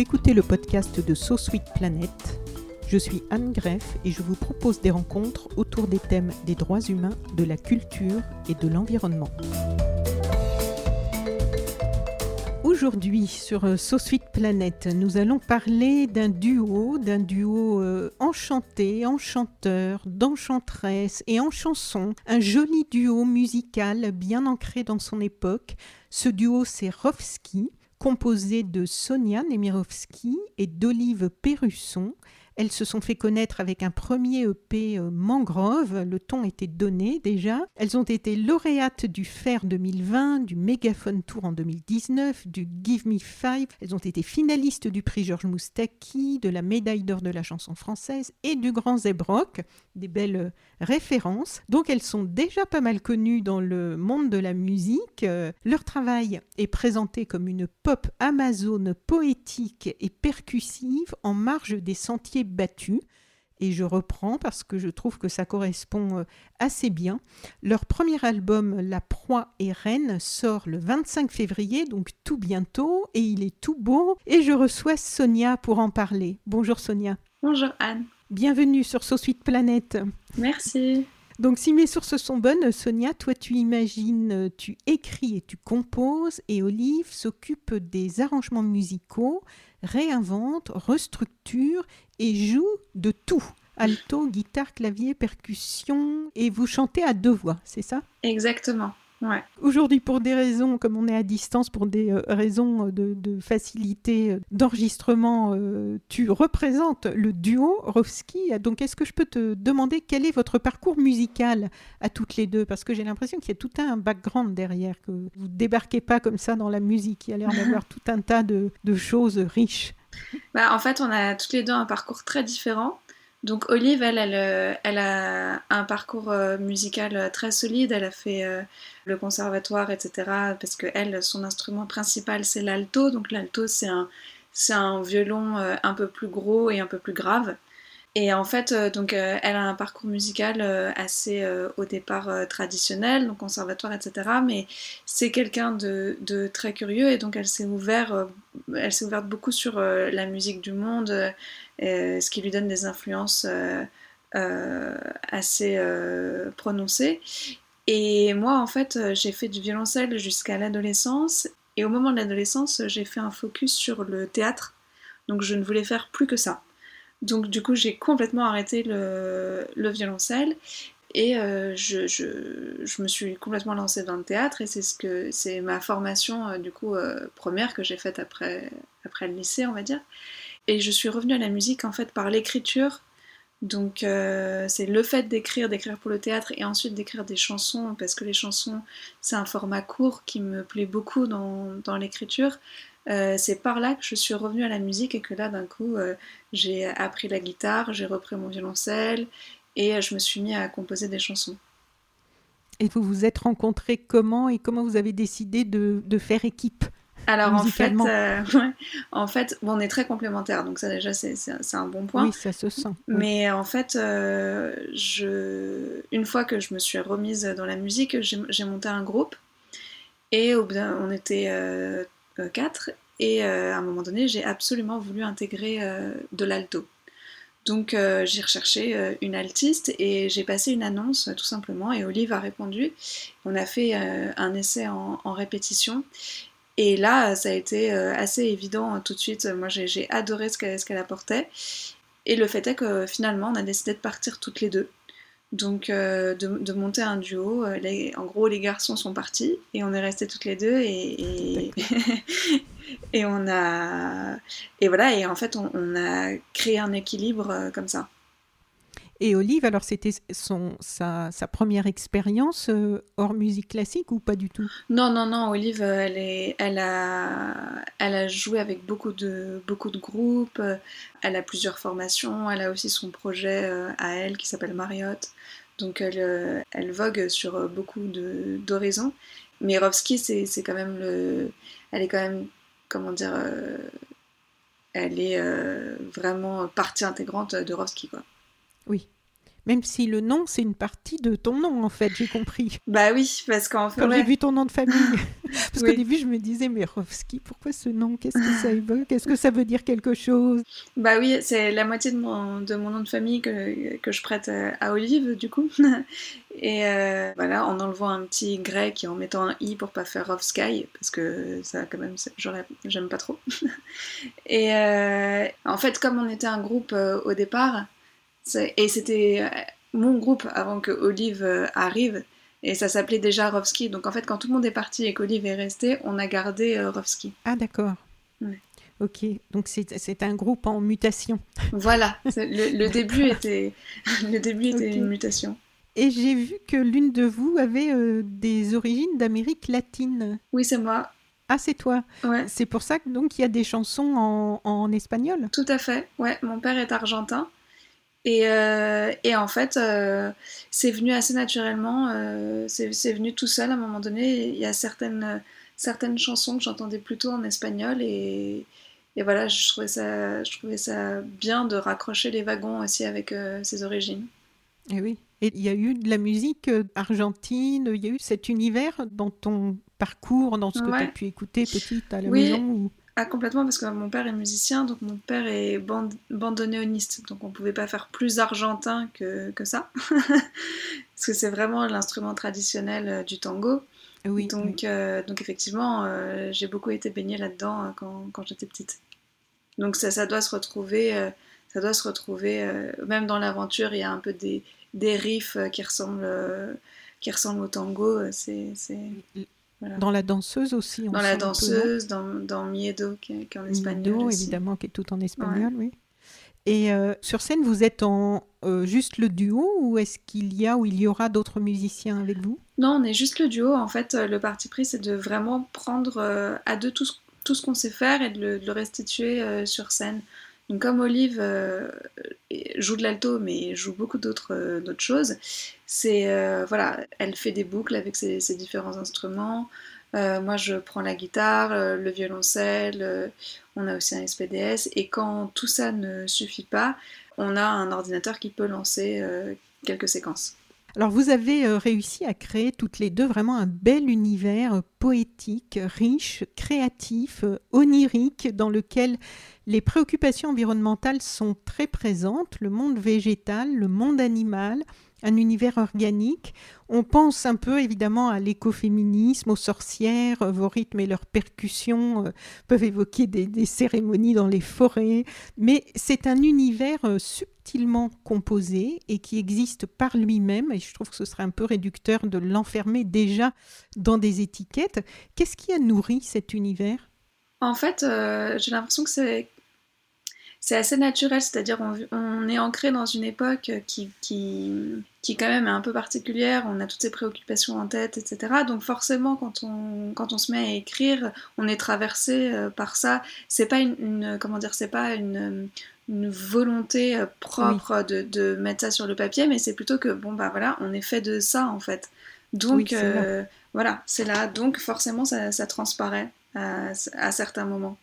Écoutez le podcast de So Sweet Planet. Je suis Anne Greff et je vous propose des rencontres autour des thèmes des droits humains, de la culture et de l'environnement. Aujourd'hui sur So Sweet Planet, nous allons parler d'un duo, d'un duo euh, enchanté, enchanteur, d'enchanteresse et en chanson, un joli duo musical bien ancré dans son époque. Ce duo c'est Rovski, composé de Sonia Nemirovski et d'Olive Perrusson. Elles se sont fait connaître avec un premier EP euh, Mangrove, le ton était donné déjà. Elles ont été lauréates du FAIR 2020, du Megaphone Tour en 2019, du Give Me Five. Elles ont été finalistes du prix Georges Moustaki, de la médaille d'or de la chanson française et du Grand Zebrock, des belles euh, références. Donc elles sont déjà pas mal connues dans le monde de la musique. Euh, leur travail est présenté comme une pop amazone poétique et percussive en marge des sentiers battus. Et je reprends parce que je trouve que ça correspond euh, assez bien. Leur premier album, La Proie et Reine, sort le 25 février, donc tout bientôt, et il est tout beau. Et je reçois Sonia pour en parler. Bonjour Sonia. Bonjour Anne. Bienvenue sur So Sweet Planet. Merci. Donc si mes sources sont bonnes, Sonia, toi tu imagines, tu écris et tu composes, et Olive s'occupe des arrangements musicaux, réinvente, restructure et joue de tout. Alto, guitare, clavier, percussion, et vous chantez à deux voix, c'est ça? Exactement. Ouais. Aujourd'hui, pour des raisons, comme on est à distance, pour des euh, raisons de, de facilité euh, d'enregistrement, euh, tu représentes le duo Rovski. Donc, est-ce que je peux te demander quel est votre parcours musical à toutes les deux? Parce que j'ai l'impression qu'il y a tout un background derrière, que vous débarquez pas comme ça dans la musique. Il y a l'air d'avoir tout un tas de, de choses riches. Bah, en fait, on a toutes les deux un parcours très différent. Donc Olive, elle, elle, a un parcours musical très solide. Elle a fait le conservatoire, etc. Parce que elle, son instrument principal, c'est l'alto. Donc l'alto, c'est un, c'est un violon un peu plus gros et un peu plus grave. Et en fait, donc, elle a un parcours musical assez au départ traditionnel, donc conservatoire, etc. Mais c'est quelqu'un de, de, très curieux et donc elle s'est ouverte, elle s'est ouverte beaucoup sur la musique du monde, ce qui lui donne des influences assez prononcées. Et moi, en fait, j'ai fait du violoncelle jusqu'à l'adolescence. Et au moment de l'adolescence, j'ai fait un focus sur le théâtre. Donc je ne voulais faire plus que ça. Donc du coup, j'ai complètement arrêté le, le violoncelle et euh, je, me suis complètement lancée dans le théâtre et c'est ce que c'est ma formation euh, du coup euh, première que j'ai faite après après le lycée, on va dire. Et je suis revenue à la musique en fait par l'écriture. Donc c'est le fait d'écrire, d'écrire pour le théâtre et ensuite d'écrire des chansons parce que les chansons c'est un format court qui me plaît beaucoup dans, dans l'écriture. Euh, c'est par là que je suis revenue à la musique et que là, d'un coup, euh, j'ai appris la guitare, j'ai repris mon violoncelle et euh, je me suis mis à composer des chansons. Et vous vous êtes rencontrés comment et comment vous avez décidé de, de faire équipe alors en fait, euh, ouais, en fait bon, on est très complémentaires, donc ça déjà c'est un bon point. Oui, ça se sent. Mais en fait, euh, je, une fois que je me suis remise dans la musique, j'ai monté un groupe et on était euh, et à un moment donné, j'ai absolument voulu intégrer de l'alto. Donc j'ai recherché une altiste et j'ai passé une annonce tout simplement et Olive a répondu. On a fait un essai en, en répétition et là, ça a été assez évident tout de suite. Moi, j'ai adoré ce qu'elle apportait. Et le fait est que finalement, on a décidé de partir toutes les deux. Donc, de, de, monter un duo. Les, en gros, les garçons sont partis et on est restés toutes les deux. Et, et, on a. Et voilà, et en fait, on, on a créé un équilibre comme ça. Et Olive, alors c'était son, sa, première expérience euh, hors musique classique ou pas du tout? Non, non, non, Olive, elle, est, elle, a, elle a joué avec beaucoup de, beaucoup de groupes, elle a plusieurs formations, elle a aussi son projet euh, à elle qui s'appelle Marriott. Donc elle, euh, elle vogue sur beaucoup d'horizons. Mais Rovski, c'est quand même le. Elle est quand même, comment dire, elle est vraiment partie intégrante de Rovski, quoi. Oui. Même si le nom, c'est une partie de ton nom, en fait, j'ai compris. Bah oui, parce qu'en fait. Quand j'ai vu ton nom de famille. parce qu'au début, je me disais, mais Rovski, pourquoi ce nom? Qu'est-ce que ça évoque? Est-ce que ça veut dire quelque chose? Bah oui, c'est la moitié de mon, de mon nom de famille que, que je prête à Olive, du coup. et euh, voilà, en enlevant un petit grec et en mettant un i pour pas faire Rovsky, parce que ça, quand même, j'aime pas trop. et euh, en fait, comme on était un groupe euh, au départ, et c'était euh, mon groupe avant que Olive euh, arrive. Et ça s'appelait déjà Rovski. Donc en fait, quand tout le monde est parti et qu'Olive est resté, on a gardé euh, Rovski. Ah d'accord. Ok, donc c'est un groupe en mutation. Voilà, le, début était, le début était une mutation. Et j'ai vu que l'une de vous avait des origines d'Amérique latine. Oui, c'est moi. Ah, c'est toi. Ouais. C'est pour ça qu'il y a des chansons en, en espagnol? Tout à fait. Ouais, mon père est argentin. Et, euh, et, en fait, euh, c'est venu assez naturellement, euh, c'est venu tout seul à un moment donné. Il y a certaines, certaines chansons que j'entendais plutôt en espagnol et, et, voilà, je trouvais, ça, je trouvais ça bien de raccrocher les wagons aussi avec ses origines. Et oui. Et il y a eu de la musique argentine, il y a eu cet univers dans ton parcours, dans ce que tu as pu écouter petite à la maison ah, complètement, parce que mon père est musicien, donc mon père est band bandonéoniste, donc on pouvait pas faire plus argentin que, que ça, parce que c'est vraiment l'instrument traditionnel euh, du tango. Oui. Donc, euh, donc effectivement, euh, j'ai beaucoup été baignée là-dedans quand, quand j'étais petite. Donc ça, ça doit se retrouver, ça doit se retrouver, même dans l'aventure, il y a un peu des, des riffs qui ressemblent, qui ressemblent au tango. C'est dans la danseuse aussi. dans la danseuse, dans, dans, Miedo, qui est, en espagnol. Miedo, évidemment, qui est tout en espagnol, oui. Et euh, sur scène, vous êtes en euh, juste le duo ou est-ce qu'il y a ou il y aura d'autres musiciens avec vous? Non, on est juste le duo. En fait, le parti pris, c'est de vraiment prendre euh, à deux tout ce, tout ce qu'on sait faire et de le, de le restituer sur scène. Donc comme Olive euh, joue de l'alto mais joue beaucoup d'autres euh, choses, c'est euh, voilà, elle fait des boucles avec ses, différents instruments. moi je prends la guitare, le violoncelle, on a aussi un SPDS et quand tout ça ne suffit pas, on a un ordinateur qui peut lancer quelques séquences. Alors vous avez réussi à créer toutes les deux vraiment un bel univers poétique, riche, créatif, onirique, dans lequel les préoccupations environnementales sont très présentes, le monde végétal, le monde animal, un univers organique. On pense un peu évidemment à l'écoféminisme, aux sorcières, vos rythmes et leurs percussions euh, peuvent évoquer des, cérémonies dans les forêts, mais c'est un univers euh, subtilement composé et qui existe par lui-même, et je trouve que ce serait un peu réducteur de l'enfermer déjà dans des étiquettes. Qu'est-ce qui a nourri cet univers? En fait, euh, j'ai l'impression que c'est c'est assez naturel, c'est-à-dire on, est ancré dans une époque qui, qui, qui quand même est un peu particulière, on a toutes ces préoccupations en tête, etc. Donc forcément, quand on, quand on se met à écrire, on est traversé euh, par ça. C'est pas une, comment dire, c'est pas une, une volonté euh, propre de, de, mettre ça sur le papier, mais c'est plutôt que bon bah voilà, on est fait de ça en fait. Donc euh, voilà, c'est là. Donc forcément, ça, ça transparaît à, à certains moments.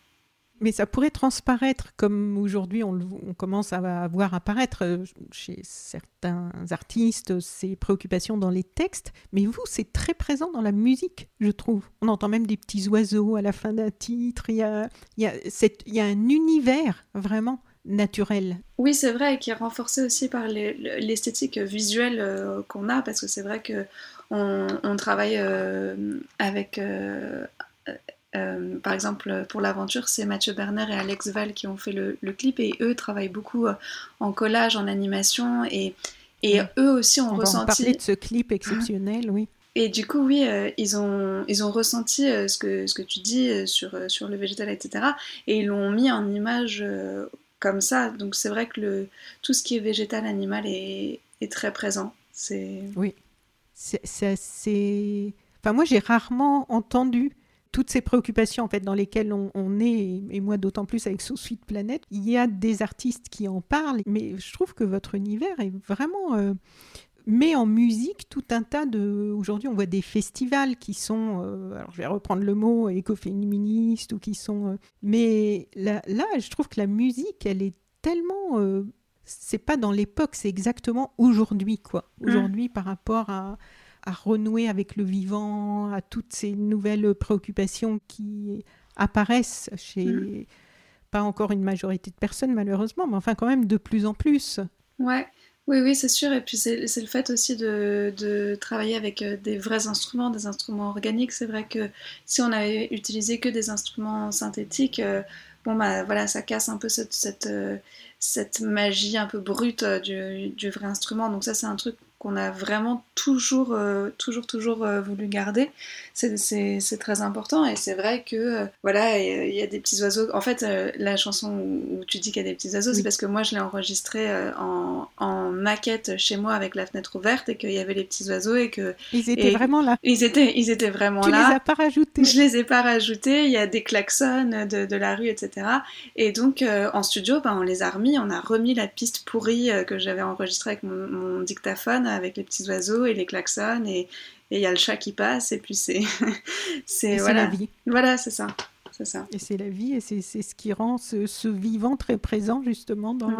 Mais ça pourrait transparaître, comme aujourd'hui on, commence à voir apparaître euh, chez certains artistes ces préoccupations dans les textes, mais vous, c'est très présent dans la musique, je trouve. On entend même des petits oiseaux à la fin d'un titre, il y a, un univers vraiment naturel. Oui, c'est vrai, et qui est renforcé aussi par l'esthétique visuelle euh, qu'on a, parce que c'est vrai que on, travaille euh, avec par exemple, pour l'aventure, c'est Mathieu Berner et Alex Val qui ont fait le, clip et eux travaillent beaucoup euh, en collage, en animation et, et eux aussi ont On ressenti. Va en parler de ce clip exceptionnel, oui. Et du coup, oui, euh, ils, ont, ils ont ressenti ce, que, ce que tu dis sur, sur le végétal, etc. Et ils l'ont mis en image comme ça. Donc c'est vrai que le, tout ce qui est végétal, animal est, est très présent. C'est... Oui, c'est assez... Enfin, moi, j'ai rarement entendu toutes ces préoccupations en fait dans lesquelles on, est, et moi d'autant plus avec Sous Suite Planète, il y a des artistes qui en parlent, mais je trouve que votre univers est vraiment euh, met en musique tout un tas de. Aujourd'hui, on voit des festivals qui sont, euh, alors je vais reprendre le mot, écoféministes ou qui sont. Euh, mais là, là, je trouve que la musique, elle est tellement. c'est pas dans l'époque, c'est exactement aujourd'hui, quoi. Mmh. Aujourd'hui, par rapport à à renouer avec le vivant, à toutes ces nouvelles préoccupations qui apparaissent chez mm. pas encore une majorité de personnes malheureusement, mais enfin quand même de plus en plus. Ouais. Oui, oui, c'est sûr. Et puis c'est le fait aussi de, de, travailler avec euh, des vrais instruments, des instruments organiques. C'est vrai que si on avait utilisé que des instruments synthétiques, euh, bon bah voilà, ça casse un peu cette, cette, euh, cette magie un peu brute du, du, vrai instrument. Donc ça, c'est un truc qu'on a vraiment toujours, euh, toujours, toujours euh, voulu garder. C'est très important et c'est vrai que, euh, voilà, il y a des petits oiseaux. En fait, la chanson où tu dis qu'il y a des petits oiseaux, c'est parce que moi, je l'ai enregistrée en, en, maquette chez moi avec la fenêtre ouverte et qu'il y avait les petits oiseaux et que... Ils étaient vraiment là. Ils étaient, ils étaient vraiment là. Tu les as pas rajoutés. Je les ai pas rajoutés. Il y a des klaxons de, de la rue, etc. Et donc, en studio, ben, on les a remis. On a remis la piste pourrie que j'avais enregistrée avec mon, mon dictaphone avec les petits oiseaux et les klaxons et il y a le chat qui passe et puis c'est c'est voilà. la vie. Voilà, c'est ça. C'est ça. Et c'est la vie et c'est ce qui rend ce, vivant très présent justement dans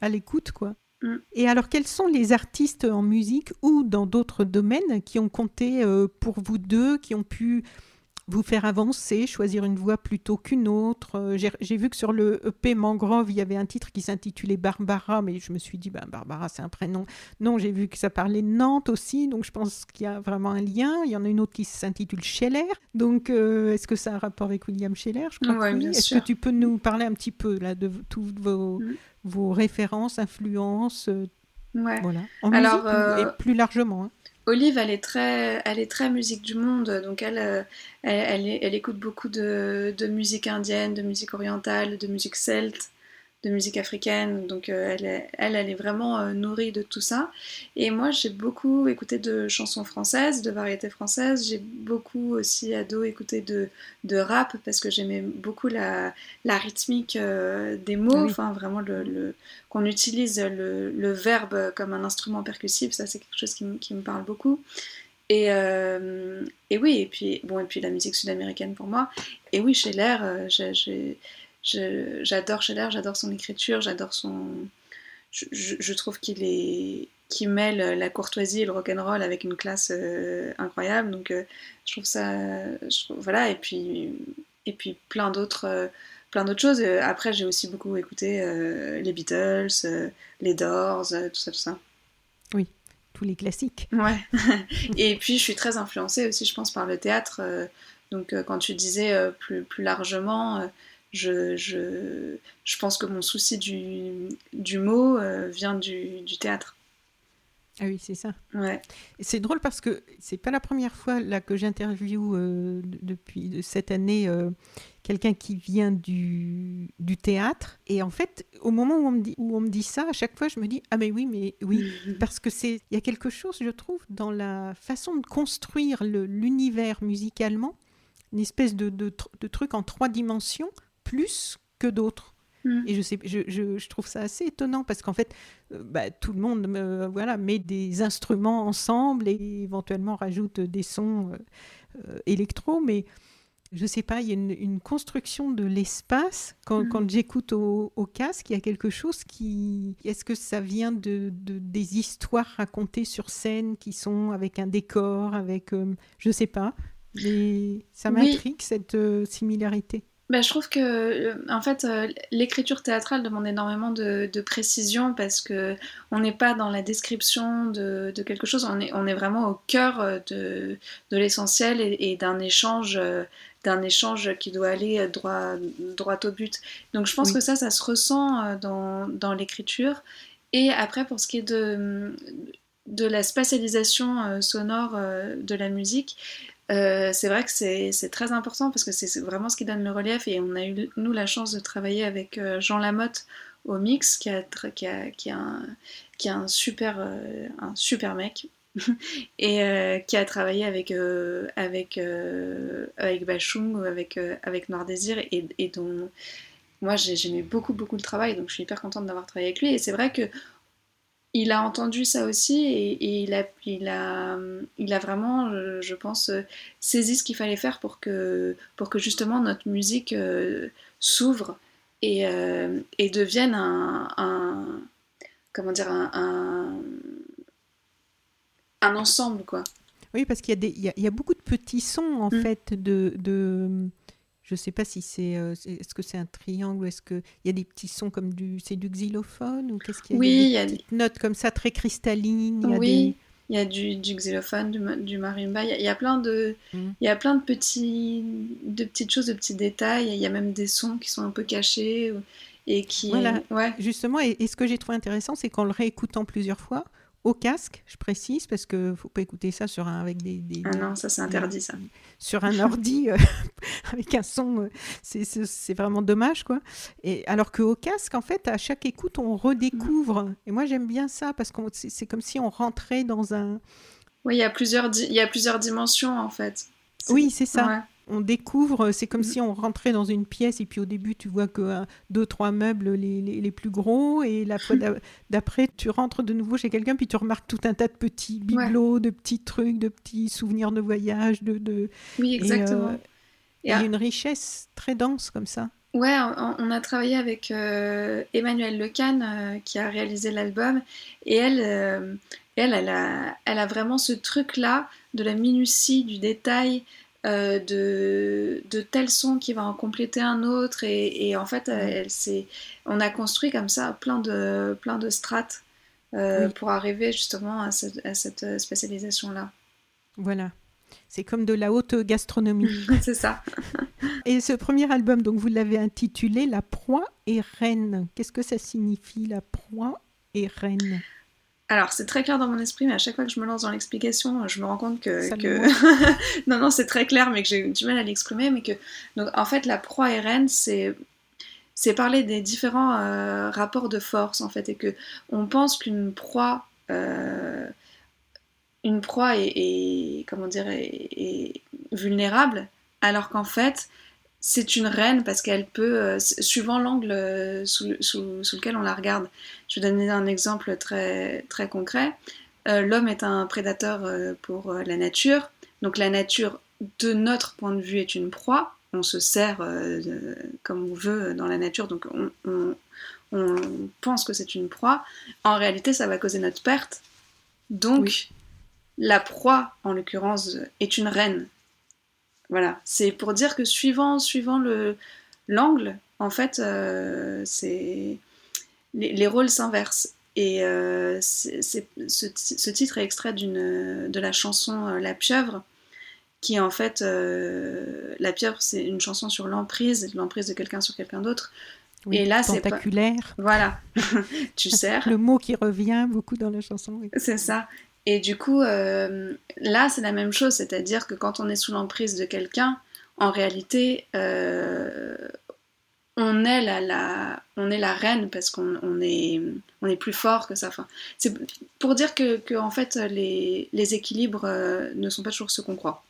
à l'écoute quoi. Mm. Et alors, quels sont les artistes en musique ou dans d'autres domaines qui ont compté euh, pour vous deux, qui ont pu vous faire avancer, choisir une voie plutôt qu'une autre. Euh, j'ai vu que sur le EP Mangrove, il y avait un titre qui s'intitulait Barbara, mais je me suis dit, ben, Barbara, c'est un prénom. Non, j'ai vu que ça parlait de Nantes aussi, donc je pense qu'il y a vraiment un lien. Il y en a une autre qui s'intitule Scheller. Donc, euh, est-ce que ça a un rapport avec William Scheller Je crois oui. Est-ce que tu peux nous parler un petit peu là, de toutes vos, mm. vos références, influences euh, ouais. voilà. En Alors, musique, et plus largement. Hein. Olive, elle est très, elle est très musique du monde, donc elle, euh, elle, elle, écoute beaucoup de, de, musique indienne, de musique orientale, de musique celte de musique africaine, donc euh, elle, est, elle, elle, est vraiment euh, nourrie de tout ça. Et moi, j'ai beaucoup écouté de chansons françaises, de variétés françaises. J'ai beaucoup aussi, ado, écouté de, de rap parce que j'aimais beaucoup la, la rythmique euh, des mots, enfin vraiment le, qu'on utilise le, le, verbe comme un instrument percussif, ça c'est quelque chose qui, qui, me parle beaucoup. Et, et, oui, et puis, bon, et puis la musique sud-américaine pour moi. Et oui, chez l'air, j'ai J'adore Scheller, j'adore son écriture, j'adore son. Je, trouve qu'il est qui mêle la courtoisie et le rock'n'roll avec une classe euh, incroyable. Donc euh, je trouve ça, voilà. Et puis et puis plein d'autres euh, plein d'autres choses. Après j'ai aussi beaucoup écouté les Beatles, les Doors, tout ça tout ça. Oui, tous les classiques. Ouais. et puis je suis très influencée aussi, je pense, par le théâtre. donc quand tu disais plus plus largement je, je, je, pense que mon souci du, du mot euh, vient du, du, théâtre. Ah oui, c'est ça. Ouais. C'est drôle parce que c'est pas la première fois là que j'interviewe euh, depuis cette année euh, quelqu'un qui vient du, du, théâtre. Et en fait, au moment où on, me dit, où on me dit ça, à chaque fois, je me dis ah mais oui, mais oui, parce que c'est il y a quelque chose, je trouve, dans la façon de construire l'univers musicalement, une espèce de, de, de, truc en trois dimensions plus que d'autres. Hmm. Et je, sais, je, je, trouve ça assez étonnant parce qu'en fait, euh, bah, tout le monde euh, voilà, met des instruments ensemble et éventuellement rajoute des sons euh, électro, mais je sais pas, il y a une, construction de l'espace. Quand, quand j'écoute au, casque, il y a quelque chose qui. Est-ce que ça vient de, de, des histoires racontées sur scène qui sont avec un décor, avec. je sais pas. Mais ça m'intrigue cette similarité. Bah, je trouve que euh, en fait euh, l'écriture théâtrale demande énormément de, précision parce que on n'est pas dans la description de, quelque chose, on est, on est vraiment au cœur euh, de, de l'essentiel et, d'un échange d'un échange qui doit aller droit, droit au but. Donc je pense que ça, ça se ressent dans, dans l'écriture. Et après, pour ce qui est de, de la spatialisation sonore de la musique, euh, c'est vrai que c'est très important parce que c'est vraiment ce qui donne le relief et on a eu nous la chance de travailler avec euh, Jean Lamotte au mix, qui, a, qui, a, qui, a un, qui a un super, un super mec. et qui a travaillé avec, avec, avec Bachung ou avec, avec Noir Désir et, et dont moi j'aimais beaucoup beaucoup le travail donc je suis hyper contente d'avoir travaillé avec lui et c'est vrai que il a entendu ça aussi et, il, a, il, a, il a vraiment, je pense, saisi ce qu'il fallait faire pour que, pour que justement notre musique euh, s'ouvre et, euh, et, devienne un, comment dire, un, un, ensemble, quoi. Oui, parce qu'il y, y, y, a beaucoup de petits sons, en mmh. fait, de, de je ne sais pas si c'est. Euh, est-ce que c'est un triangle Est-ce qu'il y a des petits sons comme du. C'est du xylophone Ou qu'est-ce qu'il y a? Oui, il y a des notes comme ça très cristallines. oui, il y a du, du xylophone, du, du marimba. Il y, a, plein de. Mmh. Il y a plein de, petits, de petites choses, de petits détails. Il y a même des sons qui sont un peu cachés. Et qui. Voilà. Ouais. Justement, et, et ce que j'ai trouvé intéressant, c'est qu'en le réécoutant plusieurs fois, au casque, je précise, parce que ne faut pas écouter ça sur un, avec des, Ah non, ça c'est interdit ça. Sur un ordi euh, avec un son, euh, c'est vraiment dommage quoi. Et alors qu'au casque, en fait, à chaque écoute, on redécouvre. Et moi j'aime bien ça parce que c'est comme si on rentrait dans un. Oui, il y a plusieurs, il y a plusieurs dimensions en fait. Oui, c'est ça on découvre, c'est comme si on rentrait dans une pièce et puis au début tu vois que un, deux, trois meubles les, plus gros et la fois d'après tu rentres de nouveau chez quelqu'un puis tu remarques tout un tas de petits bibelots, de petits trucs, de petits souvenirs de voyage. De, de... Oui, exactement. il y a une richesse très dense comme ça. Ouais, on, a travaillé avec euh, Emmanuelle Lecan euh, qui a réalisé l'album et elle, euh, elle, elle a, elle a vraiment ce truc-là de la minutie, du détail, euh, de, de tel son qui va en compléter un autre. Et, en fait, elle, on a construit comme ça plein de, plein de strates euh, pour arriver justement à, cette spécialisation-là. Voilà. C'est comme de la haute gastronomie. C'est ça. et ce premier album, donc vous l'avez intitulé La proie et reine. Qu'est-ce que ça signifie, la proie et reine? Alors, c'est très clair dans mon esprit, mais à chaque fois que je me lance dans l'explication, je me rends compte que. non, non, c'est très clair, mais que j'ai du mal à l'exprimer. Mais que. Donc, en fait, la proie et reine, c'est. C'est parler des différents euh, rapports de force, en fait, et que on pense qu'une proie. Euh, une proie est, comment dire, est vulnérable, alors qu'en fait, c'est une reine parce qu'elle peut, euh, suivant l'angle euh, sous, lequel on la regarde. Je vais donner un exemple très, très concret. Euh, l'homme est un prédateur pour la nature. Donc la nature, de notre point de vue, est une proie. On se sert comme on veut dans la nature, donc on, pense que c'est une proie. En réalité, ça va causer notre perte. Donc, la proie, en l'occurrence, est une reine. Voilà, c'est pour dire que suivant, suivant le l'angle, en fait, euh, c'est les, rôles s'inversent. Et euh, c'est, ce, titre est extrait d'une, de la chanson euh, La pieuvre, qui en fait, La pieuvre, c'est une chanson sur l'emprise, l'emprise de quelqu'un sur quelqu'un d'autre. et là, c'est spectaculaire. Voilà, tu sers. Le mot qui revient beaucoup dans la chanson. C'est ça. Et du coup, euh, là, c'est la même chose, c'est-à-dire que quand on est sous l'emprise de quelqu'un, en réalité, euh, on, est la, reine parce qu'on est, plus fort que ça. Enfin, c'est pour dire que, en fait, les, les équilibres euh, ne sont pas toujours ceux qu'on croit.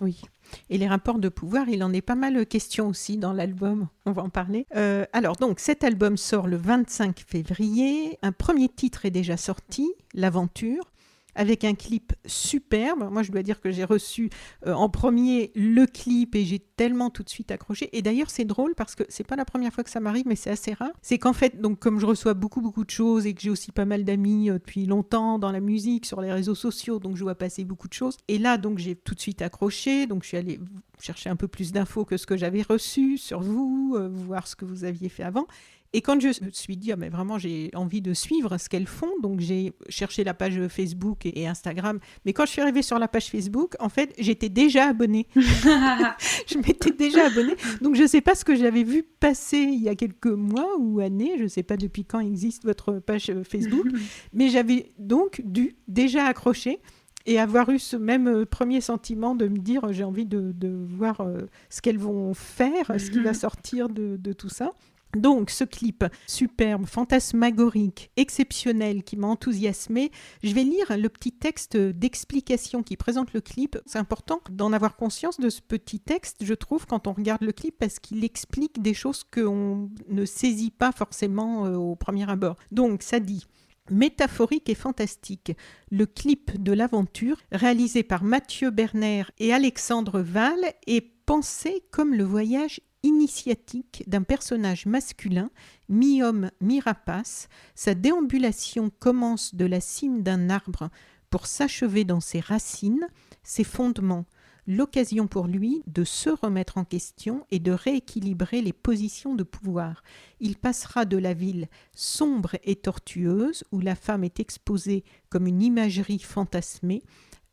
Oui. Et les rapports de pouvoir, il en est pas mal question aussi dans l'album, on va en parler. alors donc cet album sort le 25 février, un premier titre est déjà sorti, L'aventure, avec un clip superbe. Moi, je dois dire que j'ai reçu euh, en premier le clip et j'ai tellement tout de suite accroché. Et d'ailleurs, c'est drôle parce que c'est pas la première fois que ça m'arrive, mais c'est assez rare. C'est qu'en fait, donc comme je reçois beaucoup beaucoup de choses et que j'ai aussi pas mal d'amis euh, depuis longtemps dans la musique, sur les réseaux sociaux, donc je vois passer beaucoup de choses. Et là, donc j'ai tout de suite accroché. Donc je suis allée chercher un peu plus d'infos que ce que j'avais reçu sur vous, euh, voir ce que vous aviez fait avant. Et quand je me suis dit, ah, mais vraiment, j'ai envie de suivre ce qu'elles font, donc j'ai cherché la page Facebook et, Instagram. Mais quand je suis arrivée sur la page Facebook, en fait, j'étais déjà abonnée. je m'étais déjà abonnée. Donc je ne sais pas ce que j'avais vu passer il y a quelques mois ou années. Je ne sais pas depuis quand existe votre page euh, Facebook. mais j'avais donc dû déjà accrocher et avoir eu ce même euh, premier sentiment de me dire j'ai envie de, voir euh, ce qu'elles vont faire, ce qui va sortir de, de tout ça. Donc, ce clip superbe, fantasmagorique, exceptionnel, qui m'a enthousiasmé, je vais lire le petit texte d'explication qui présente le clip. C'est important d'en avoir conscience de ce petit texte, je trouve, quand on regarde le clip, parce qu'il explique des choses qu'on ne saisit pas forcément euh, au premier abord. Donc, ça dit métaphorique et fantastique. Le clip de l'aventure, réalisé par Mathieu Berner et Alexandre Val, est pensé comme le voyage initiatique d'un personnage masculin, mi-homme, mi-rapace. Sa déambulation commence de la cime d'un arbre pour s'achever dans ses racines, ses fondements, l'occasion pour lui de se remettre en question et de rééquilibrer les positions de pouvoir. Il passera de la ville sombre et tortueuse, où la femme est exposée comme une imagerie fantasmée,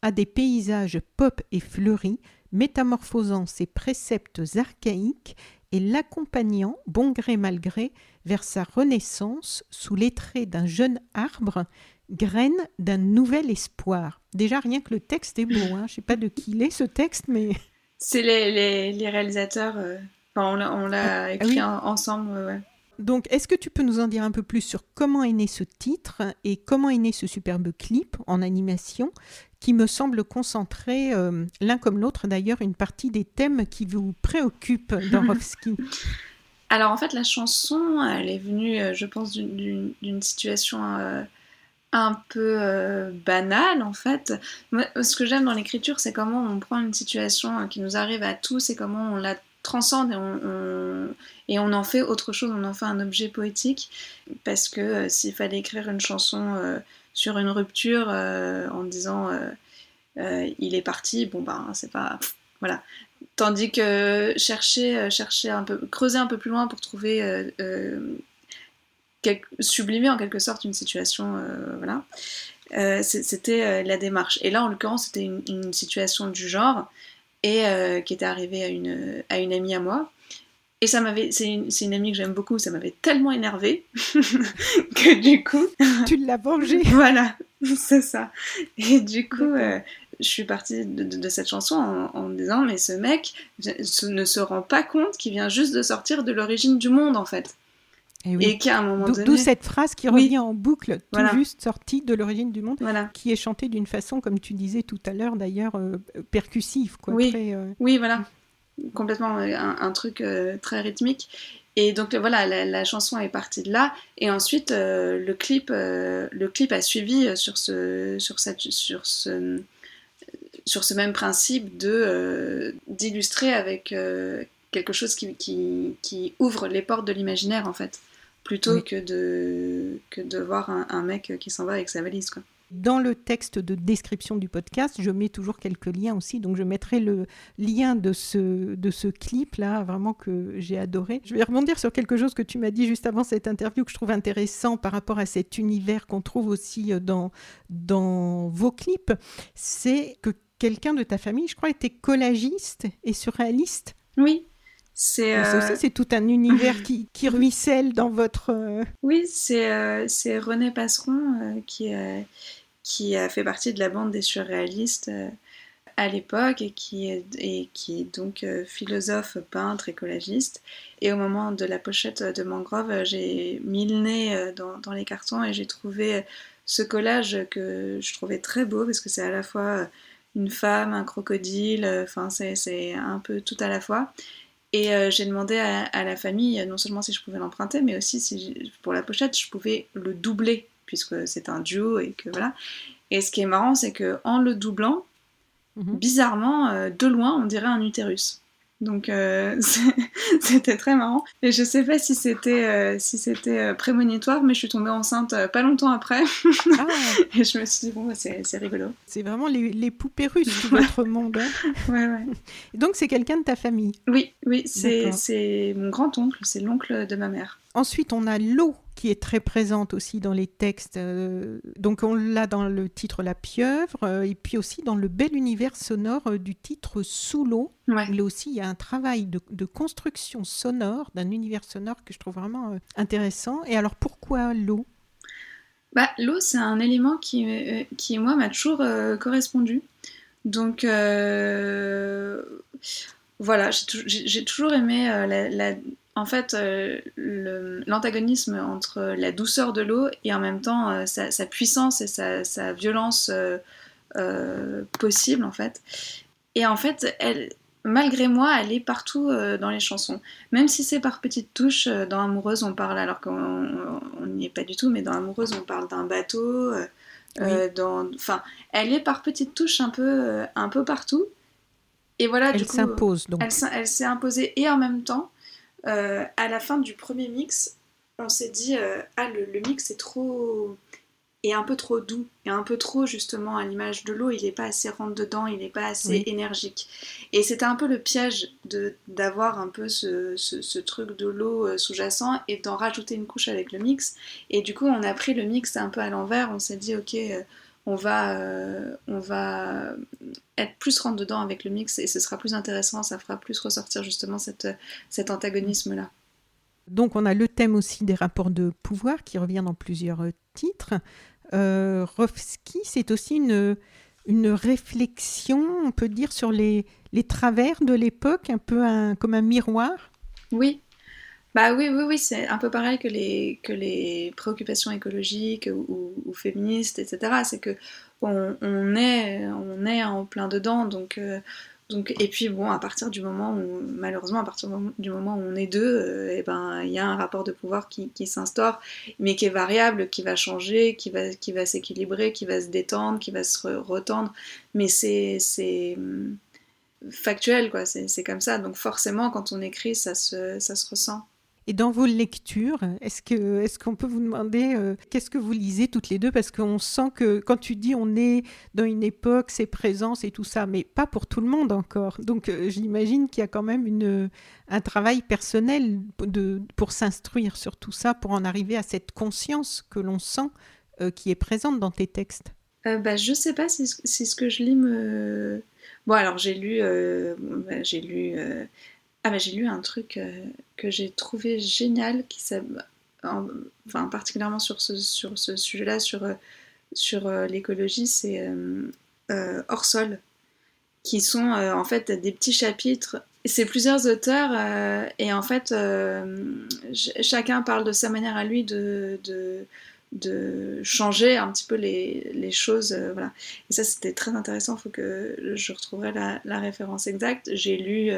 à des paysages pop et fleuris, métamorphosant ses préceptes archaïques et l'accompagnant, bon gré mal gré, vers sa renaissance sous les traits d'un jeune arbre, graine d'un nouvel espoir. Déjà, rien que le texte est beau. Hein. Je ne sais pas de qui il est ce texte, mais... C'est les, les, réalisateurs. Euh, on l'a ah, écrit ensemble. Donc, est-ce que tu peux nous en dire un peu plus sur comment est né ce titre et comment est né ce superbe clip en animation qui me semble concentrer, euh, l'un comme l'autre d'ailleurs, une partie des thèmes qui vous préoccupent dans Alors en fait, la chanson, elle est venue, euh, je pense, d'une situation euh, un peu banale en fait. ce que j'aime dans l'écriture, c'est comment on prend une situation qui nous arrive à tous et comment on la transcende et on, et on en fait autre chose, on en fait un objet poétique. Parce que s'il fallait écrire une chanson sur une rupture euh, en disant euh, euh, il est parti, bon ben c'est pas. Voilà. Tandis que chercher, chercher un peu, creuser un peu plus loin pour trouver, sublimer en quelque sorte une situation, voilà. c'était la démarche. Et là, en l'occurrence, c'était une, situation du genre et qui était arrivée à une, à une amie à moi et ça m'avait, c'est une, amie que j'aime beaucoup, ça m'avait tellement énervé que du coup. tu l'as vengée. voilà, c'est ça. Et du coup, euh, je suis partie de, cette chanson en, me disant mais ce mec ne se rend pas compte qu'il vient juste de sortir de l'origine du monde en fait. Eh et, qu'à un moment donné. D'où cette phrase qui revient en boucle, tout juste sortie de l'origine du monde, qui est chantée d'une façon, comme tu disais tout à l'heure d'ailleurs, euh, percussive. Quoi, oui. Euh, oui, voilà complètement euh, un, truc euh, très rythmique. Et donc voilà, la, chanson est partie de là. Et ensuite, euh, le, clip, le clip a suivi sur ce, sur cette, sur ce, sur ce même principe de d'illustrer avec quelque chose qui, qui, qui, ouvre les portes de l'imaginaire en fait, plutôt que, de, que de voir un, un mec qui s'en va avec sa valise. Quoi. Dans le texte de description du podcast, je mets toujours quelques liens aussi. Donc, je mettrai le lien de ce, de ce clip-là, vraiment que j'ai adoré. Je vais rebondir sur quelque chose que tu m'as dit juste avant cette interview que je trouve intéressant par rapport à cet univers qu'on trouve aussi euh, dans, dans vos clips. C'est que quelqu'un de ta famille, je crois, était collagiste et surréaliste. Oui, c'est euh... c'est tout un univers qui, qui, ruisselle dans votre. Euh, oui, c'est euh, René Passeron qui, qui a fait partie de la bande des surréalistes euh, à l'époque et qui est, et donc euh, philosophe, peintre, écologiste. Et au moment de la pochette de Mangrove, j'ai mis le nez euh, dans, dans les cartons et j'ai trouvé ce collage que je trouvais très beau parce que c'est à la fois une femme, un crocodile, enfin c'est un peu tout à la fois. Et j'ai demandé à, à, la famille non seulement si je pouvais l'emprunter, mais aussi si pour la pochette je pouvais le doubler puisque c'est un duo et que voilà. Et ce qui est marrant, c'est que en le doublant, mhm. bizarrement, euh, de loin, on dirait un utérus. Donc euh, c'était très marrant. Et je sais pas si c'était euh, si c'était prémonitoire, mais je suis tombée enceinte pas longtemps après. Ah. et je me suis dit bon bah, c'est rigolo. C'est vraiment les, les, poupées russes tout votre monde. Hein. ouais ouais. donc c'est quelqu'un de ta famille. Oui oui c'est mon grand oncle, c'est l'oncle de ma mère. Ensuite on a l'eau qui est très présente aussi dans les textes. Euh, donc on l'a dans le titre La pieuvre, euh, et puis aussi dans le bel univers sonore euh, du titre Sous l'eau. Là aussi, il y a un travail de, construction sonore, d'un univers sonore que je trouve vraiment intéressant. Et alors pourquoi l'eau? Bah, L'eau, c'est un élément qui, qui moi, m'a toujours correspondu. Donc voilà, j'ai toujours aimé la en fait l'antagonisme entre la douceur de l'eau et en même temps sa, puissance et sa, violence possible en fait. Et en fait, elle, malgré moi, elle est partout dans les chansons. Même si c'est par petites touches, dans Amoureuse, on parle, alors qu'on n'y est pas du tout, mais dans Amoureuse, on parle d'un bateau. enfin, elle est par petites touches un peu, un peu partout. Et voilà, elle s'impose donc. Elle, s'est imposée et en même temps, euh, à la fin du premier mix, on s'est dit euh, ah le, mix est trop est un peu trop doux et un peu trop justement à l'image de l'eau. Il n'est pas assez rentre dedans, il n'est pas assez énergique. Et c'était un peu le piège de d'avoir un peu ce, ce, truc de l'eau euh, sous-jacent et d'en rajouter une couche avec le mix. Et du coup, on a pris le mix un peu à l'envers. On s'est dit ok on va, euh, on va être plus rentre dedans avec le mix et ce sera plus intéressant, ça fera plus ressortir justement cette, cet antagonisme-là. Donc on a le thème aussi des rapports de pouvoir qui revient dans plusieurs titres. Euh, c'est aussi une, une réflexion, on peut dire, sur les, les travers de l'époque, un peu comme un miroir? Oui, bah oui, oui, oui, c'est un peu pareil que les, que les préoccupations écologiques ou, féministes, etc. C'est que on, est, on est en plein dedans, donc, euh, donc, et puis bon, à partir du moment où, malheureusement, à partir du moment où on est deux, euh, et ben, il y a un rapport de pouvoir qui, qui s'instaure, mais qui est variable, qui va changer, qui va, qui va s'équilibrer, qui va se détendre, qui va se retendre, mais c'est, factuel, quoi, c'est, comme ça, donc forcément, quand on écrit, ça se, ça se ressent. Et dans vos lectures, est-ce que est-ce qu'on peut vous demander euh, qu'est-ce que vous lisez toutes les deux? Parce qu'on sent que quand tu dis on est dans une époque, c'est présent, c'est tout ça, mais pas pour tout le monde encore. Donc euh, j'imagine qu'il y a quand même une, un travail personnel de, pour s'instruire sur tout ça, pour en arriver à cette conscience que l'on sent euh, qui est présente dans tes textes. bah, je sais pas si, si, ce que je lis me... Bon alors j'ai lu, j'ai lu ah bah j'ai lu un truc euh, que j'ai trouvé génial, qui enfin particulièrement sur ce, sur ce sujet-là, sur, euh, sur euh, l'écologie, c'est Hors sol, qui sont en fait des petits chapitres. C'est plusieurs auteurs et en fait chacun parle de sa manière à lui de, de, de changer un petit peu les, les choses. voilà. Et ça c'était très intéressant, il faut que je retrouverai la référence exacte. J'ai lu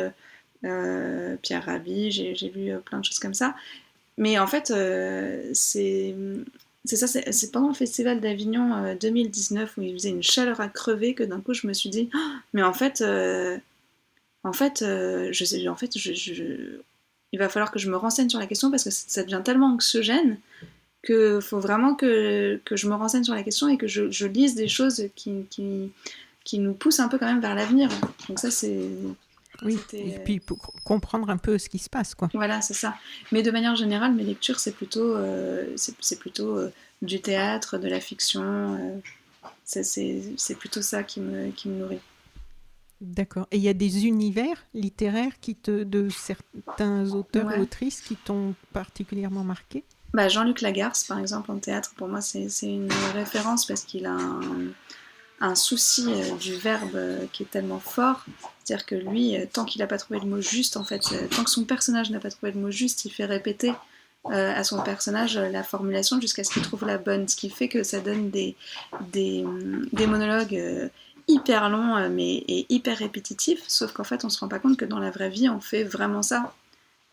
euh, Pierre Rabhi, j'ai lu euh, plein de choses comme ça. Mais en fait, euh, c'est ça, c'est pendant le festival d'Avignon 2019 où il faisait une chaleur à crever que d'un coup je me suis dit, ah, mais en fait, en fait, je en fait, je, il va falloir que je me renseigne sur la question parce que ça devient tellement anxiogène qu'il faut vraiment que, que, je me renseigne sur la question et que je, je lise des choses qui, qui, qui, nous poussent un peu quand même vers l'avenir. Donc ça, c'est oui, et puis pour comprendre un peu ce qui se passe. Quoi. Voilà, c'est ça. Mais de manière générale, mes lectures, c'est plutôt, euh, c'est, plutôt euh, du théâtre, de la fiction. Euh, c'est, plutôt ça qui me, qui me nourrit. D'accord. Et il y a des univers littéraires qui te, de certains auteurs ou autrices qui t'ont particulièrement marqué? Bah, Jean-Luc Lagarce, par exemple, en théâtre, pour moi, c'est, une référence parce qu'il a un un souci euh, du verbe euh, qui est tellement fort. C'est-à-dire que lui, euh, tant qu'il n'a pas trouvé le mot juste, en fait, tant que son personnage n'a pas trouvé le mot juste, il fait répéter à son personnage la formulation jusqu'à ce qu'il trouve la bonne. Ce qui fait que ça donne des, des, des monologues hyper longs mais, et hyper répétitifs. Sauf qu'en fait, on se rend pas compte que dans la vraie vie, on fait vraiment ça.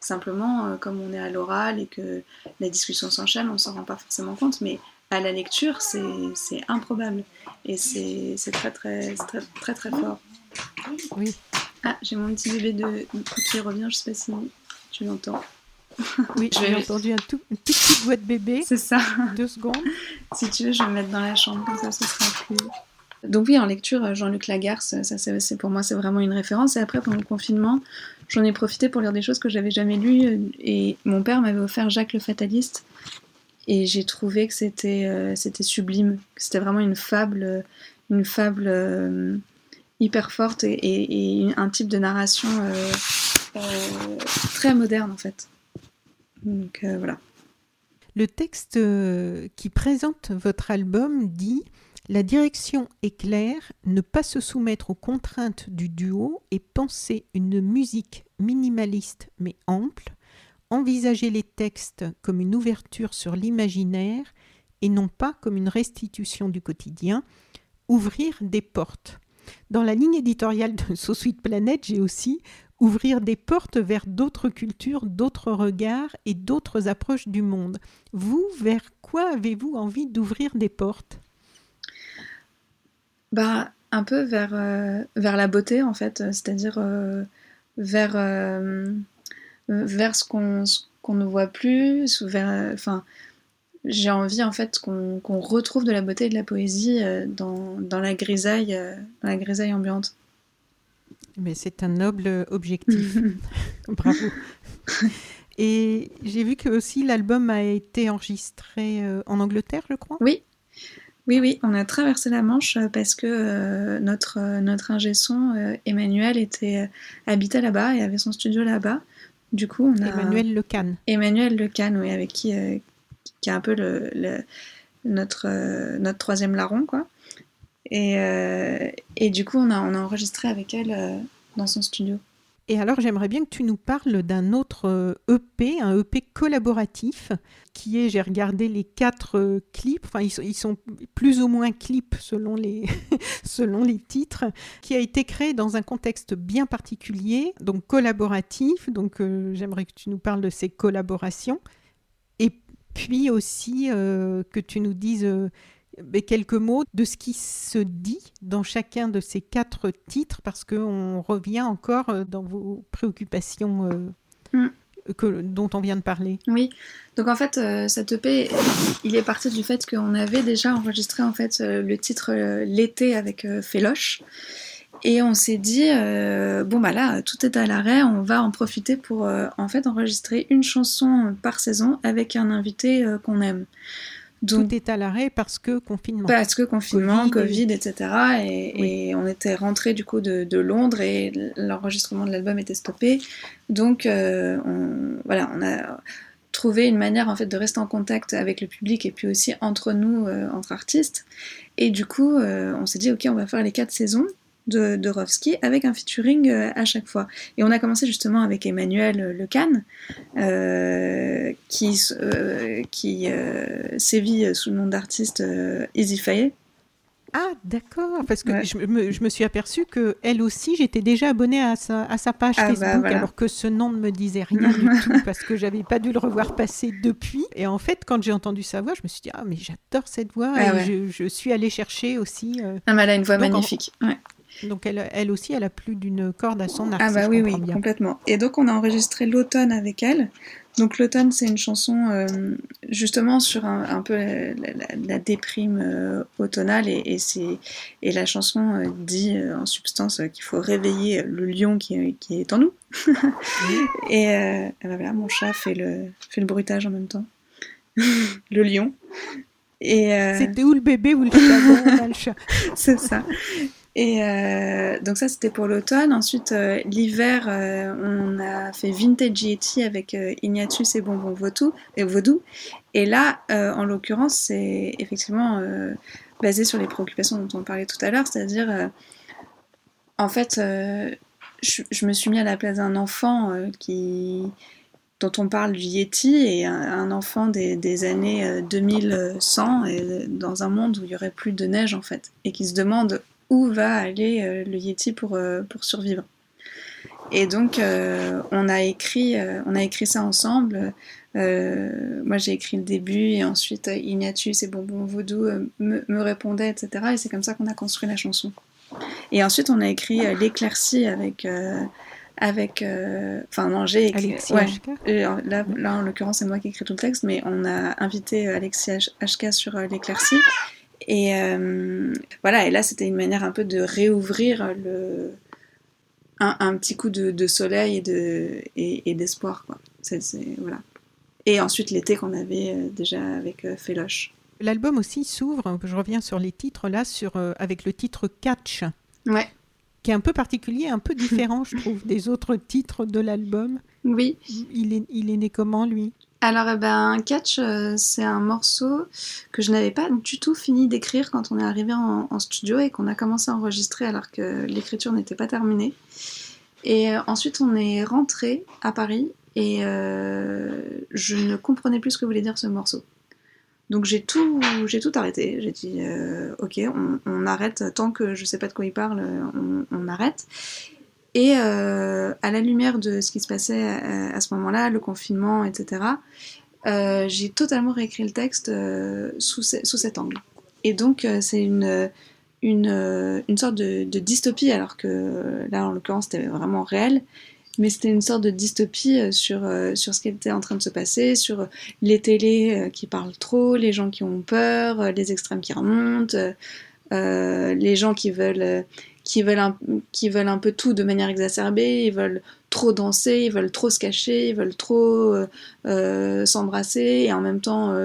Simplement, comme on est à l'oral et que la discussion s'enchaîne, on s'en rend pas forcément compte. Mais à la lecture, c'est improbable. Et c'est très très, très très très fort. Oui. Ah, j'ai mon petit bébé de, qui revient, je sais pas si tu l'entends. Oui, j'ai entendu un tout, une toute petite voix de bébé. C'est ça. Deux secondes. Si tu veux, je vais me mettre dans la chambre, comme ça ce sera plus. Donc oui, en lecture, Jean-Luc Lagarce, ça c'est pour moi c'est vraiment une référence. Et après, pendant le confinement, j'en ai profité pour lire des choses que j'avais jamais lues. Et mon père m'avait offert Jacques le Fataliste, et j'ai trouvé que c'était euh, c'était sublime, c'était vraiment une fable, une fable euh, hyper forte et, un type de narration euh, très moderne en fait. Donc voilà. Le texte qui présente votre album dit La direction est claire, ne pas se soumettre aux contraintes du duo et penser une musique minimaliste mais ample, envisager les textes comme une ouverture sur l'imaginaire et non pas comme une restitution du quotidien, ouvrir des portes. Dans la ligne éditoriale de So Sweet Planet, j'ai aussi ouvrir des portes vers d'autres cultures, d'autres regards et d'autres approches du monde. Vous, vers quoi avez-vous envie d'ouvrir des portes? Bah, un peu vers, euh, vers la beauté en fait, c'est-à-dire euh, vers, euh, vers ce qu'on ne voit plus, vers, enfin, j'ai envie en fait qu'on retrouve de la beauté et de la poésie dans, dans, la grisaille, dans la grisaille ambiante. Mais c'est un noble objectif. Bravo. Et j'ai vu que aussi l'album a été enregistré en Angleterre, je crois. Oui, oui, oui, on a traversé la Manche euh, parce que euh, notre, euh, notre ingé son, Emmanuel, était, habitait là-bas et avait son studio là-bas. Du coup, on a... Emmanuel Lecan. Emmanuel Lecan, oui, avec qui, qui est un peu le, notre, notre troisième larron, quoi. Et, et du coup, on a, on a enregistré avec elle dans son studio. Et alors, j'aimerais bien que tu nous parles d'un autre EP, euh, e un EP collaboratif, qui est, j'ai regardé les quatre euh, clips, enfin, ils sont, plus ou moins clips selon les, selon les titres, qui a été créé dans un contexte bien particulier, donc collaboratif. Donc, euh, j'aimerais que tu nous parles de ces collaborations. Et puis aussi que tu nous dises quelques mots de ce qui se dit dans chacun de ces quatre titres, parce qu'on revient encore euh, dans vos préoccupations euh, mm. que, dont on vient de parler. Oui, donc en fait, euh, cette EP, il est parti du fait qu'on avait déjà enregistré en fait le titre L'été avec Féloche. Et on s'est dit, bon bah là, tout est à l'arrêt, on va en profiter pour en fait enregistrer une chanson par saison avec un invité qu'on aime. Tout est à l'arrêt parce que confinement. Parce que confinement, Covid, etc. Et, on était rentré du coup de, Londres et l'enregistrement de l'album était stoppé. Donc euh, on, voilà, on a trouvé une manière en fait de rester en contact avec le public et puis aussi entre nous, euh, entre artistes. Et du coup, euh, on s'est dit ok, on va faire les quatre saisons de, de avec un featuring euh, à chaque fois. Et on a commencé justement avec Emmanuel euh, Lecan, euh, qui, euh, qui sévit sous le nom d'artiste Easy Faye. Ah, d'accord, parce que je, me, je, me, suis aperçue que elle aussi, j'étais déjà abonnée à sa, à sa page ah, bah, Facebook, alors que ce nom ne me disait rien du tout, parce que j'avais pas dû le revoir passer depuis. Et en fait, quand j'ai entendu sa voix, je me suis dit, ah, mais j'adore cette voix, ah, et je, je, suis allée chercher aussi. Ah, mais elle a une voix magnifique. Ouais. Donc elle, elle, aussi, elle a plus d'une corde à son arc. Ah bah oui, oui, complètement. Et donc on a enregistré l'automne avec elle. Donc l'automne, c'est une chanson euh, justement sur un, peu la, déprime euh, automnale et, et, et, la chanson euh, dit en substance qu'il faut réveiller le lion qui, qui est en nous. et voilà, mon chat fait le, fait le bruitage en même temps. le lion. Et C'était où le bébé? Ou le chat C'est ça. Et euh, donc ça c'était pour l'automne. Ensuite euh, l'hiver euh, on a fait Vintage Yeti avec Ignatius et Bonbon Vaudou. Et, Vaudou. et là en l'occurrence c'est effectivement basé sur les préoccupations dont on parlait tout à l'heure, c'est-à-dire en fait je, me suis mis à la place d'un enfant qui dont on parle du Yeti et un, enfant des, années 2100 et dans un monde où il y aurait plus de neige en fait et qui se demande où va aller euh, le Yeti pour, euh, pour survivre. Et donc, euh, on, a écrit, on a écrit ça ensemble. moi, j'ai écrit le début et ensuite Ignatius et Bonbon Vaudou me, me répondaient, etc. Et c'est comme ça qu'on a construit la chanson. Et ensuite, on a écrit L'éclaircie avec. avec enfin, non, j'ai écrit. là, là, en l'occurrence, c'est moi qui ai écrit tout le texte, mais on a invité Alexis HK sur L'éclaircie. Et euh, voilà, et là c'était une manière un peu de réouvrir le, un, petit coup de, soleil et, de, et, d'espoir. Quoi. voilà. Et ensuite l'été qu'on avait euh, déjà avec euh, Féloche. L'album aussi s'ouvre, je reviens sur les titres là, sur, avec le titre Catch. Ouais. Qui est un peu particulier, un peu différent, je trouve, des autres titres de l'album. Oui. Il est, il est né comment, lui? Alors, eh ben, Catch, euh, c'est un morceau que je n'avais pas du tout fini d'écrire quand on est arrivé en, studio et qu'on a commencé à enregistrer alors que l'écriture n'était pas terminée. Et euh, ensuite, on est rentré à Paris et je ne comprenais plus ce que voulait dire ce morceau. Donc j'ai tout, tout arrêté. J'ai dit ok, on, arrête tant que je sais pas de quoi il parle, on, arrête. Et à la lumière de ce qui se passait à, ce moment-là, le confinement, etc., j'ai totalement réécrit le texte sous, cet angle. Et donc c'est une sorte de, dystopie, alors que là, en l'occurrence, c'était vraiment réel. Mais c'était une sorte de dystopie euh, sur, euh, sur ce qui était en train de se passer, sur les télés euh, qui parlent trop, les gens qui ont peur, les extrêmes qui remontent, les gens qui veulent, qui, veulent un, qui veulent un peu tout de manière exacerbée, ils veulent trop danser, ils veulent trop se cacher, ils veulent trop s'embrasser et en même temps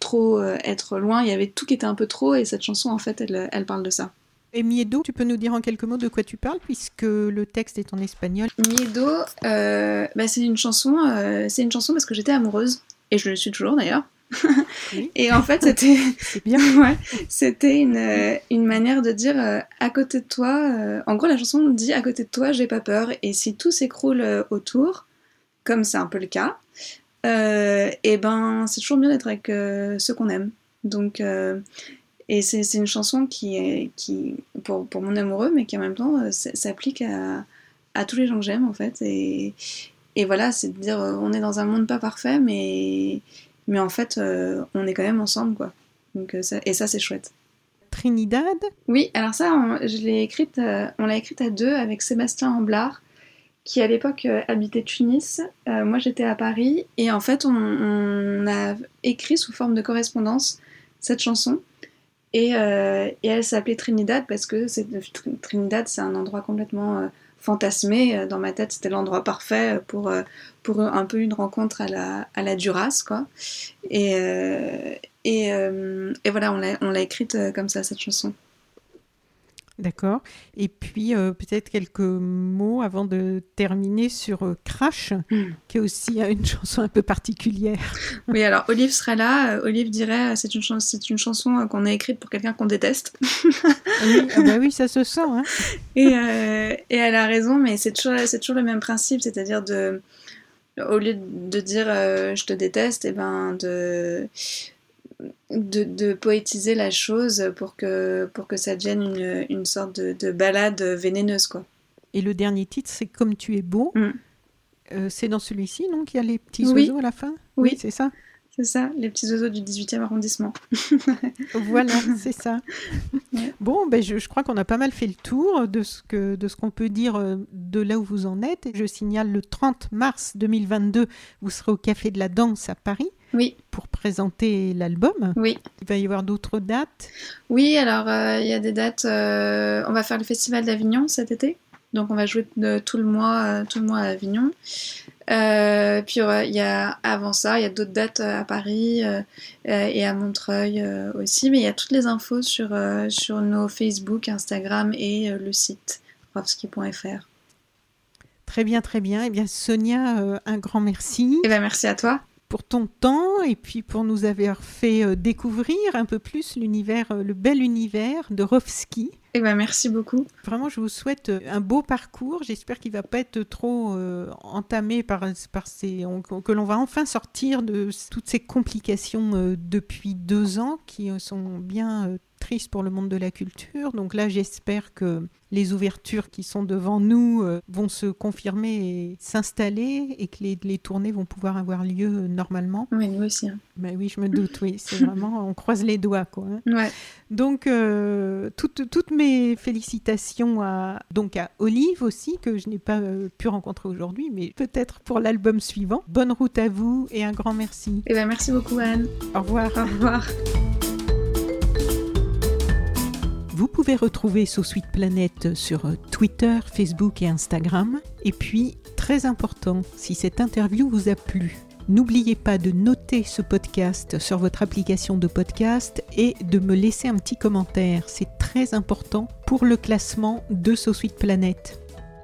trop être loin. Il y avait tout qui était un peu trop et cette chanson en fait elle, elle parle de ça. Et Miedo, tu peux nous dire en quelques mots de quoi tu parles puisque le texte est en espagnol. Miedo, euh, bah, c'est une chanson, euh, c'est une chanson parce que j'étais amoureuse et je le suis toujours d'ailleurs. Et en fait, c'était bien. ouais, c'était une, euh, une, manière de dire à côté de toi. en gros, la chanson dit à côté de toi, j'ai pas peur. Et si tout s'écroule autour, comme c'est un peu le cas, et ben c'est toujours mieux d'être avec ceux qu'on aime. Donc et c'est une chanson qui est qui, pour, pour, mon amoureux, mais qui en même temps euh, s'applique à, à, tous les gens que j'aime en fait. Et, et voilà, c'est de dire euh, on est dans un monde pas parfait, mais, mais en fait euh, on est quand même ensemble quoi. Donc, ça, et ça c'est chouette. Trinidad? Oui, alors ça, on, je l'ai écrite, on l'a écrite à deux avec Sébastien Amblard, qui à l'époque habitait Tunis. moi j'étais à Paris, et en fait on, on, a écrit sous forme de correspondance cette chanson. Euh, et, elle s'appelait Trinidad parce que Trinidad, c'est un endroit complètement euh, fantasmé. Euh, dans ma tête, c'était l'endroit parfait pour, pour un peu une rencontre à la, à la quoi. Et, et, et voilà, on l'a écrite comme ça, cette chanson. D'accord. Et puis euh, peut-être quelques mots avant de terminer sur euh, Crash, hmm. qui est aussi euh, une chanson un peu particulière. Oui, alors Olive serait là. Olive dirait c'est une, c'est une chanson qu'on a écrite pour quelqu'un qu'on déteste. oui, ah bah oui, ça se sent. Hein. Et, et, elle a raison, mais c'est toujours, c'est toujours le même principe, c'est-à-dire de au lieu de dire je te déteste, et eh ben de de, poétiser la chose pour que, pour que ça devienne une, une sorte de, de, balade vénéneuse. quoi. Et le dernier titre, c'est Comme tu es beau. Mm. Euh, c'est dans celui-ci, non, qu'il y a les petits oiseaux à la fin Oui, c'est ça c'est ça, les petits oiseaux du 18e arrondissement. voilà, c'est ça. Bon, ben je, je crois qu'on a pas mal fait le tour de ce que de ce qu'on peut dire euh, de là où vous en êtes. Je signale le 30 mars 2022, vous serez au Café de la Danse à Paris. Oui. Pour présenter l'album. Oui. Il va y avoir d'autres dates? Oui, alors euh, il y a des dates. Euh, on va faire le Festival d'Avignon cet été. Donc on va jouer tout le mois, tout le mois à Avignon. Euh, puis il y a avant ça, il y a d'autres dates euh, à Paris euh, et à Montreuil aussi, mais il y a toutes les infos sur, sur nos Facebook, Instagram et le site rovski.fr. Très bien, très bien. Eh bien Sonia, un grand merci. Et eh bien merci à toi pour ton temps et puis pour nous avoir fait découvrir un peu plus l'univers, le bel univers de Rovski. Eh ben, merci beaucoup. Vraiment, je vous souhaite euh, un beau parcours. J'espère qu'il va pas être trop euh, entamé par, par ces, que l'on va enfin sortir de toutes ces complications euh, depuis deux ans qui sont bien pour le monde de la culture. Donc là, j'espère que les ouvertures qui sont devant nous euh, vont se confirmer et s'installer et que les, les, tournées vont pouvoir avoir lieu euh, normalement. Oui, nous aussi. Hein. Ben oui, je me doute, oui. C'est vraiment, on croise les doigts, quoi. Hein. Ouais. Donc, euh, toutes, toutes mes félicitations à, donc à Olive aussi, que je n'ai pas pu rencontrer aujourd'hui, mais peut-être pour l'album suivant. Bonne route à vous et un grand merci. Eh ben, merci beaucoup, Anne. Au revoir. Au revoir. Vous pouvez retrouver So Sweet Planet sur Twitter, Facebook et Instagram. Et puis, très important, si cette interview vous a plu, N'oubliez pas de noter ce podcast sur votre application de podcast et de me laisser un petit commentaire. C'est très important pour le classement de So Sweet Planet.